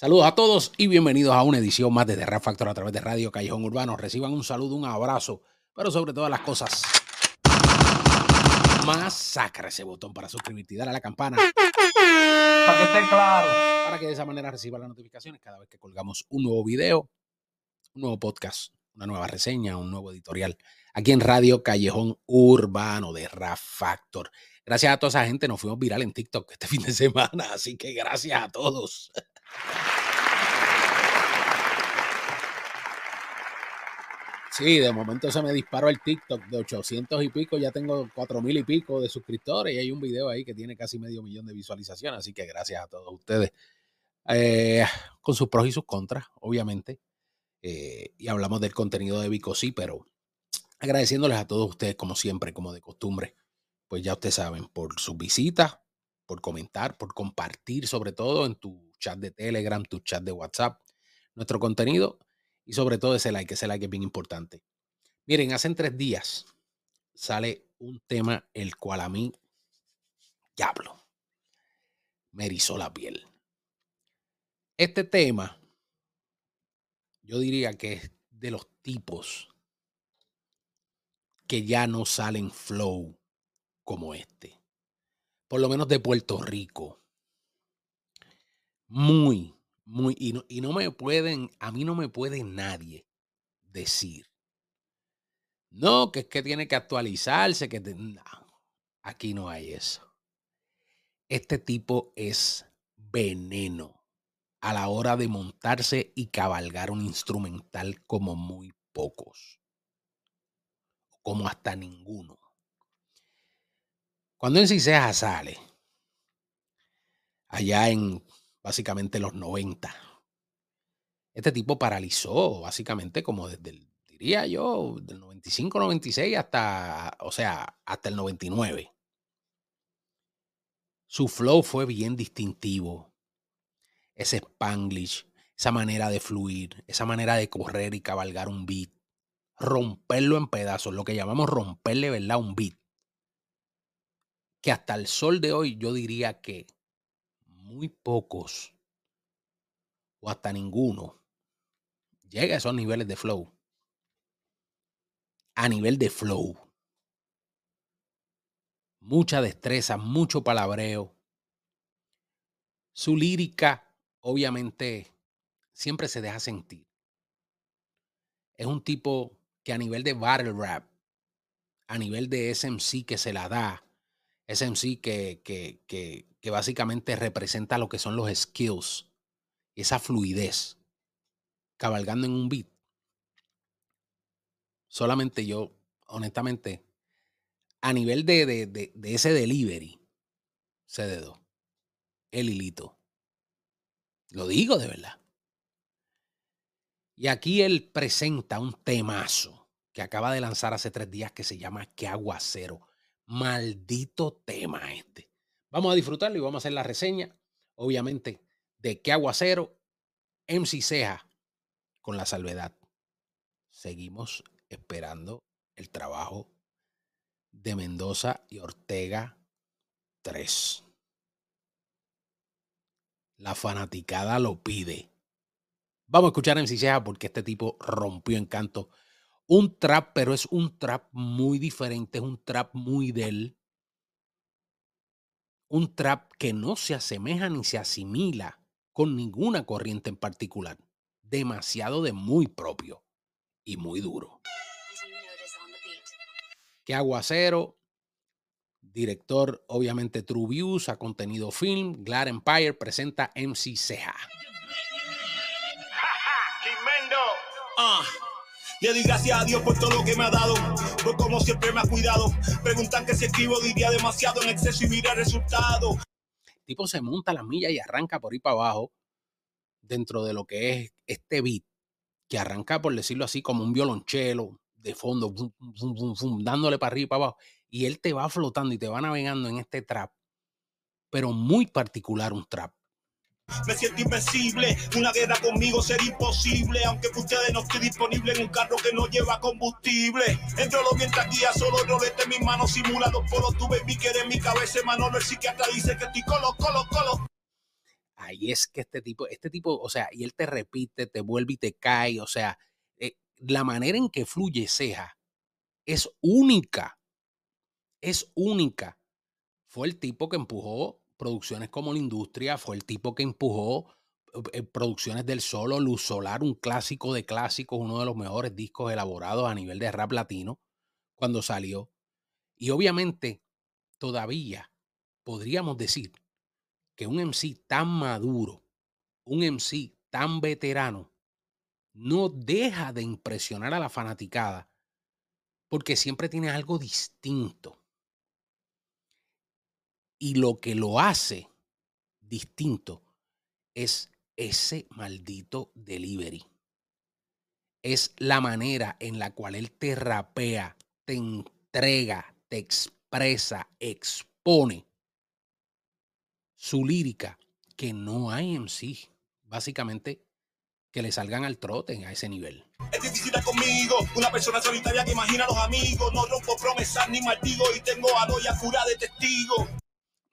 Saludos a todos y bienvenidos a una edición más de The Rap Factor a través de Radio Callejón Urbano. Reciban un saludo, un abrazo, pero sobre todas las cosas, masacra ese botón para suscribirte y darle a la campana. Para que esté claro. Para que de esa manera reciban las notificaciones cada vez que colgamos un nuevo video, un nuevo podcast, una nueva reseña, un nuevo editorial. Aquí en Radio Callejón Urbano de Rap Factor. Gracias a toda esa gente, nos fuimos viral en TikTok este fin de semana, así que gracias a todos. Sí, de momento se me disparó el TikTok de 800 y pico, ya tengo 4000 y pico de suscriptores y hay un video ahí que tiene casi medio millón de visualizaciones, así que gracias a todos ustedes. Eh, con sus pros y sus contras, obviamente. Eh, y hablamos del contenido de Vico, sí, pero agradeciéndoles a todos ustedes, como siempre, como de costumbre, pues ya ustedes saben, por sus visitas, por comentar, por compartir, sobre todo en tu chat de Telegram, tu chat de WhatsApp, nuestro contenido y sobre todo ese like, ese like es bien importante. Miren, hace tres días sale un tema el cual a mí, diablo, me erizó la piel. Este tema, yo diría que es de los tipos que ya no salen flow como este. Por lo menos de Puerto Rico. Muy, muy, y no, y no me pueden, a mí no me puede nadie decir, no, que es que tiene que actualizarse, que no, aquí no hay eso. Este tipo es veneno a la hora de montarse y cabalgar un instrumental como muy pocos, como hasta ninguno. Cuando en Ciseja sale, allá en básicamente los 90. Este tipo paralizó básicamente como desde el, diría yo, del 95, 96 hasta, o sea, hasta el 99. Su flow fue bien distintivo. Ese spanglish, esa manera de fluir, esa manera de correr y cabalgar un beat, romperlo en pedazos, lo que llamamos romperle, ¿verdad? Un beat. Que hasta el sol de hoy yo diría que muy pocos o hasta ninguno llega a esos niveles de flow. A nivel de flow. Mucha destreza, mucho palabreo. Su lírica, obviamente, siempre se deja sentir. Es un tipo que a nivel de battle rap, a nivel de SMC que se la da, SMC que, que, que, básicamente representa lo que son los skills, esa fluidez, cabalgando en un beat. Solamente yo, honestamente, a nivel de, de, de, de ese delivery, CD2, el hilito. Lo digo de verdad. Y aquí él presenta un temazo que acaba de lanzar hace tres días que se llama Que Aguacero. Maldito tema este. Vamos a disfrutarlo y vamos a hacer la reseña, obviamente, de qué aguacero, MC Ceja, con la salvedad. Seguimos esperando el trabajo de Mendoza y Ortega 3. La fanaticada lo pide. Vamos a escuchar a MC Ceja porque este tipo rompió encanto. Un trap, pero es un trap muy diferente, es un trap muy del un trap que no se asemeja ni se asimila con ninguna corriente en particular. Demasiado de muy propio y muy duro. Que Aguacero, director obviamente True Views, a contenido film, Glad Empire presenta MC Ceja. Le doy gracias a Dios por todo lo que me ha dado, por como siempre me ha cuidado. Preguntan que si escribo diría demasiado en exceso y mira el resultado. tipo se monta la milla y arranca por ahí para abajo dentro de lo que es este beat, que arranca, por decirlo así, como un violonchelo de fondo, dándole para arriba y para abajo. Y él te va flotando y te va navegando en este trap, pero muy particular un trap me siento invencible, una guerra conmigo será imposible, aunque ustedes no estoy disponible en un carro que no lleva combustible. Entro lo mientras guía, solo rolete mis manos simulados por los tu baby que en mi cabeza, Manolo el psiquiatra dice que estoy colo, colo, colo. ahí es que este tipo, este tipo, o sea, y él te repite, te vuelve y te cae, o sea, eh, la manera en que fluye Ceja es única, es única. Fue el tipo que empujó producciones como la industria, fue el tipo que empujó eh, producciones del solo, Luz Solar, un clásico de clásicos, uno de los mejores discos elaborados a nivel de rap latino cuando salió. Y obviamente, todavía podríamos decir que un MC tan maduro, un MC tan veterano, no deja de impresionar a la fanaticada porque siempre tiene algo distinto. Y lo que lo hace distinto es ese maldito delivery. Es la manera en la cual él te rapea, te entrega, te expresa, expone su lírica, que no hay en sí, básicamente, que le salgan al trote a ese nivel. Es difícil conmigo, una persona solitaria que imagina a los amigos, no rompo promesas ni maldigo y tengo a Doya cura de testigo.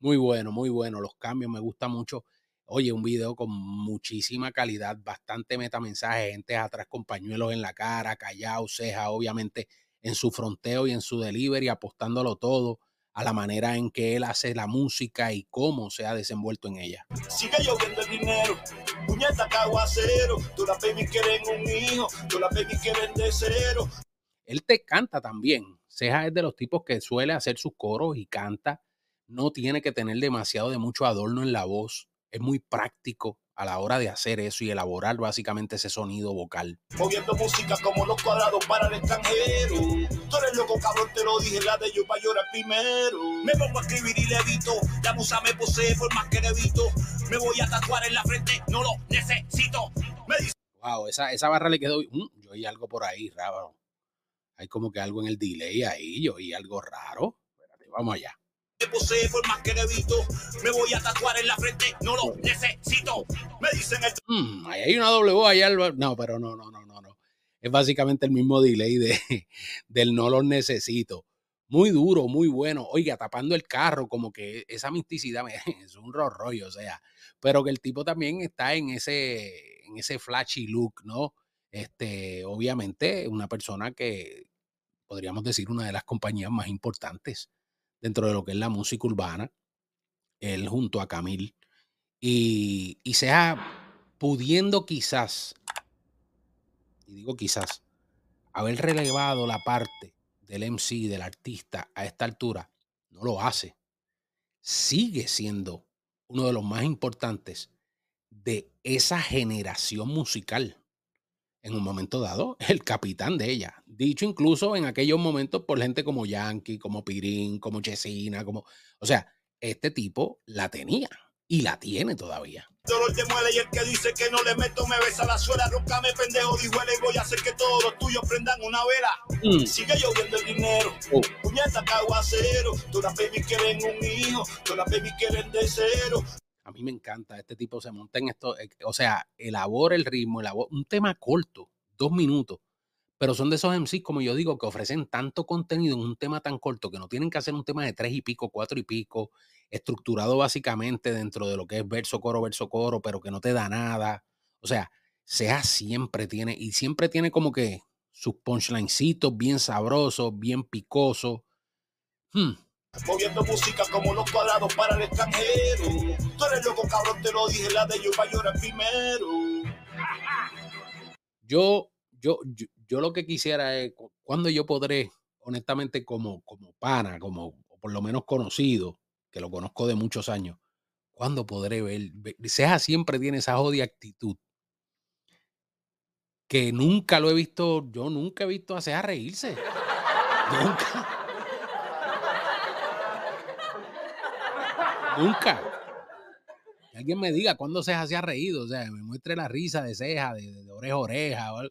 Muy bueno, muy bueno, los cambios me gusta mucho. Oye, un video con muchísima calidad, bastante metamensaje, gente atrás con pañuelos en la cara, callado, ceja, obviamente en su fronteo y en su delivery, apostándolo todo a la manera en que él hace la música y cómo se ha desenvuelto en ella. Sigue lloviendo el dinero, puñeta caguacero, tú las baby quieren un hijo, tú las baby quieren de cero. Él te canta también. Ceja es de los tipos que suele hacer sus coros y canta. No tiene que tener demasiado de mucho adorno en la voz. Es muy práctico a la hora de hacer eso y elaborar básicamente ese sonido vocal. Moviendo música como los cuadrados para el extranjero. Tú eres loco, cabrón, te lo dije, la de yo para llorar primero. Me pongo a escribir y levito, la musa me posee por más que levito. Me voy a tatuar en la frente, no lo necesito. Me dice... Wow, esa, esa barra le quedó... Mm, yo oí algo por ahí, raro. Hay como que algo en el delay ahí, yo oí algo raro. Espérate, vamos allá posee que. Me voy a tatuar en la frente, no lo necesito. Me dicen el. Mm, hay una doble allá. No, pero no, no, no, no, no. Es básicamente el mismo delay de, del no lo necesito. Muy duro, muy bueno. Oiga, tapando el carro, como que esa misticidad es un rollo, o sea. Pero que el tipo también está en ese, en ese flashy look, ¿no? Este, obviamente, una persona que podríamos decir una de las compañías más importantes dentro de lo que es la música urbana, él junto a Camil, y, y sea pudiendo quizás, y digo quizás, haber relevado la parte del MC, del artista a esta altura, no lo hace. Sigue siendo uno de los más importantes de esa generación musical en un momento dado, el capitán de ella. Dicho incluso en aquellos momentos por gente como Yankee, como Pirín, como Chesina, como... O sea, este tipo la tenía y la tiene todavía. Dolor de muele y el que dice que no le meto me besa la suela, me pendejo, dijo y voy a hacer que todos los tuyos prendan una vela. Mm. Sigue lloviendo el dinero, oh. puñeta caguacero, todas las baby quieren un hijo, todas las baby quieren de cero. A mí me encanta, este tipo se monta en esto, eh, o sea, elabora el ritmo, elabora un tema corto, dos minutos, pero son de esos MCs, como yo digo, que ofrecen tanto contenido en un tema tan corto que no tienen que hacer un tema de tres y pico, cuatro y pico, estructurado básicamente dentro de lo que es verso, coro, verso, coro, pero que no te da nada. O sea, sea siempre tiene, y siempre tiene como que sus punchlinecitos bien sabrosos, bien picosos. Hmm, Moviendo música como los cuadrados para el extranjero. Tú eres loco, cabrón, te lo dije, la de yo para llorar primero. Yo, yo, yo, lo que quisiera es, cuando yo podré, honestamente, como, como pana, como por lo menos conocido, que lo conozco de muchos años, ¿cuándo podré ver? Ceja siempre tiene esa jodida actitud que nunca lo he visto, yo nunca he visto a Ceja reírse. nunca. Nunca. Alguien me diga cuándo Ceja se ha reído, o sea, me muestre la risa de Ceja, de, oreja a oreja.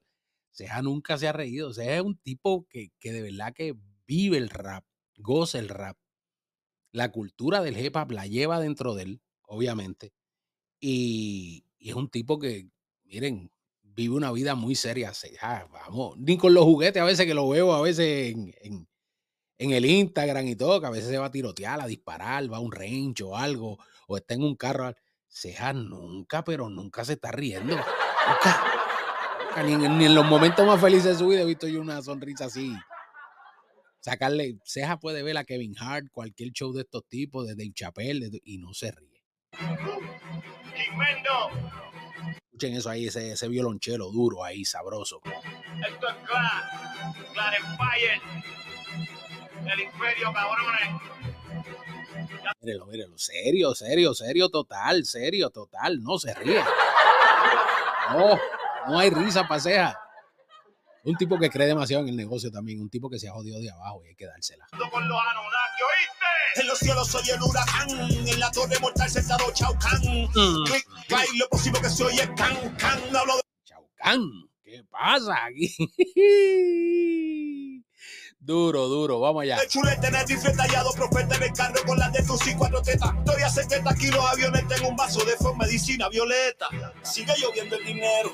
Ceja nunca se ha reído. Ceja es un tipo que, de verdad que vive el rap, goza el rap. La cultura del hip hop la lleva dentro de él, obviamente. Y, es un tipo que, miren, vive una vida muy seria. Ceja, vamos, ni con los juguetes a veces que lo veo a veces en en el Instagram y todo, que a veces se va a tirotear, a disparar, va a un range o algo, o está en un carro. Ceja nunca, pero nunca se está riendo. Ni en, ni en los momentos más felices de su vida he visto yo una sonrisa así. Sacarle, Ceja puede ver a Kevin Hart, cualquier show de estos tipos, de Dave Chappelle, de- y no se ríe. Tremendo. Escuchen eso ahí, ese, ese violonchelo duro ahí, sabroso. Esto es Clar. Clar Empire. El imperio, cabrones. Mírenlo, mírenlo. Serio, serio, serio, total, serio, total. No se ríe. No, no hay risa para Ceja. Un tipo que cree demasiado en el negocio también. Un tipo que se ha jodido de abajo y hay que dársela. con los Anunnaki, ¿oíste? En los cielos soy el huracán, en la torre mortal sentado Chao Can. Click, clac, lo próximo que se oye can, can. Hablo de Chaucán, ¿qué pasa aquí? duro, duro, vamos allá. chulete en el rifle tallado, profeta en el carro con las de tus y cuatro tetas. Historia 70 kilos, aviones en un vaso de forma medicina violeta. Sigue lloviendo el dinero.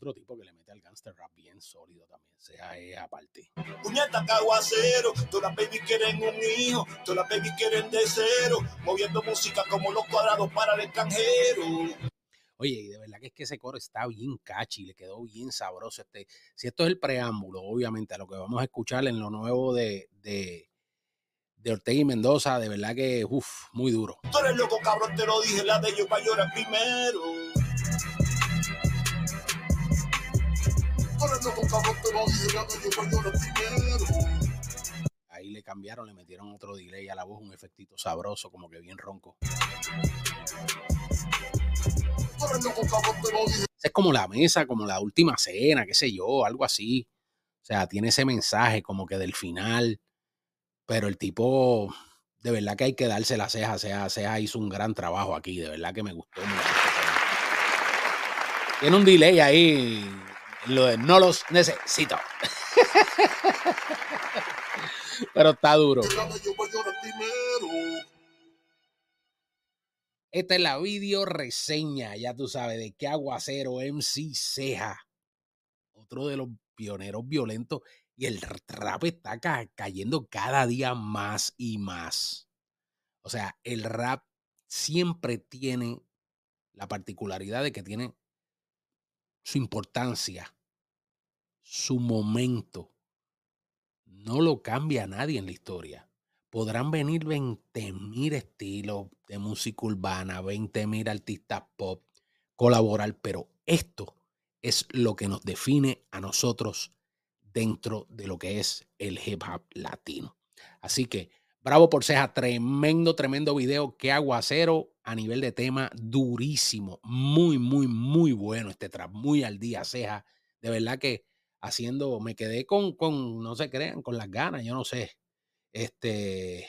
Otro tipo que le mete al gangster rap bien sólido también, sea eh, aparte. Puñeta caguacero, todas las babies quieren un hijo, todas las babies quieren de cero, moviendo música como los cuadrados para el extranjero. Oye, y de verdad que es que ese coro está bien catchy, le quedó bien sabroso. Este, si esto es el preámbulo, obviamente, a lo que vamos a escuchar en lo nuevo de, de, de Ortega y Mendoza, de verdad que, uff, muy duro. Tú eres loco, cabrón, te lo dije, la de ellos para llorar primero. Ahí le cambiaron, le metieron otro delay a la voz, un efectito sabroso, como que bien ronco. Es como la mesa, como la última cena, qué sé yo, algo así. O sea, tiene ese mensaje como que del final. Pero el tipo, de verdad que hay que darse la ceja. Ceja, Ceja hizo un gran trabajo aquí. De verdad que me gustó mucho. este. Tiene un delay ahí. Lo de no los necesito. Pero está duro. Esta es la video reseña, ya tú sabes, de qué aguacero MC Ceja. Otro de los pioneros violentos. Y el rap está ca- cayendo cada día más y más. O sea, el rap siempre tiene la particularidad de que tiene su importancia, su momento. No lo cambia nadie en la historia. Podrán venir 20 mil estilos de música urbana, 20 mil artistas pop, colaborar, pero esto es lo que nos define a nosotros dentro de lo que es el hip hop latino. Así que bravo por Ceja, tremendo, tremendo video. Qué aguacero a nivel de tema, durísimo. Muy, muy, muy bueno este trap, muy al día, Ceja. De verdad que haciendo, me quedé con, con, no se crean, con las ganas, yo no sé. Este,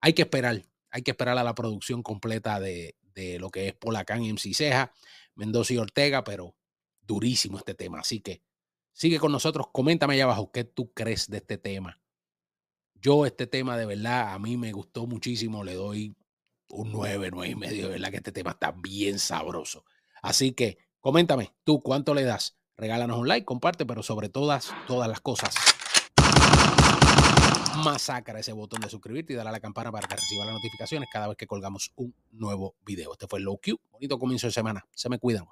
hay que esperar, hay que esperar a la producción completa de, de lo que es Polacán y MC Ceja, Mendoza y Ortega, pero durísimo este tema. Así que sigue con nosotros, coméntame allá abajo qué tú crees de este tema. Yo este tema de verdad a mí me gustó muchísimo, le doy un 9, 9 y medio, de verdad que este tema está bien sabroso. Así que coméntame tú cuánto le das. Regálanos un like, comparte, pero sobre todas, todas las cosas, masacra ese botón de suscribirte y dale a la campana para que reciba las notificaciones cada vez que colgamos un nuevo video. Este fue Low Q. Bonito comienzo de semana. Se me cuidan.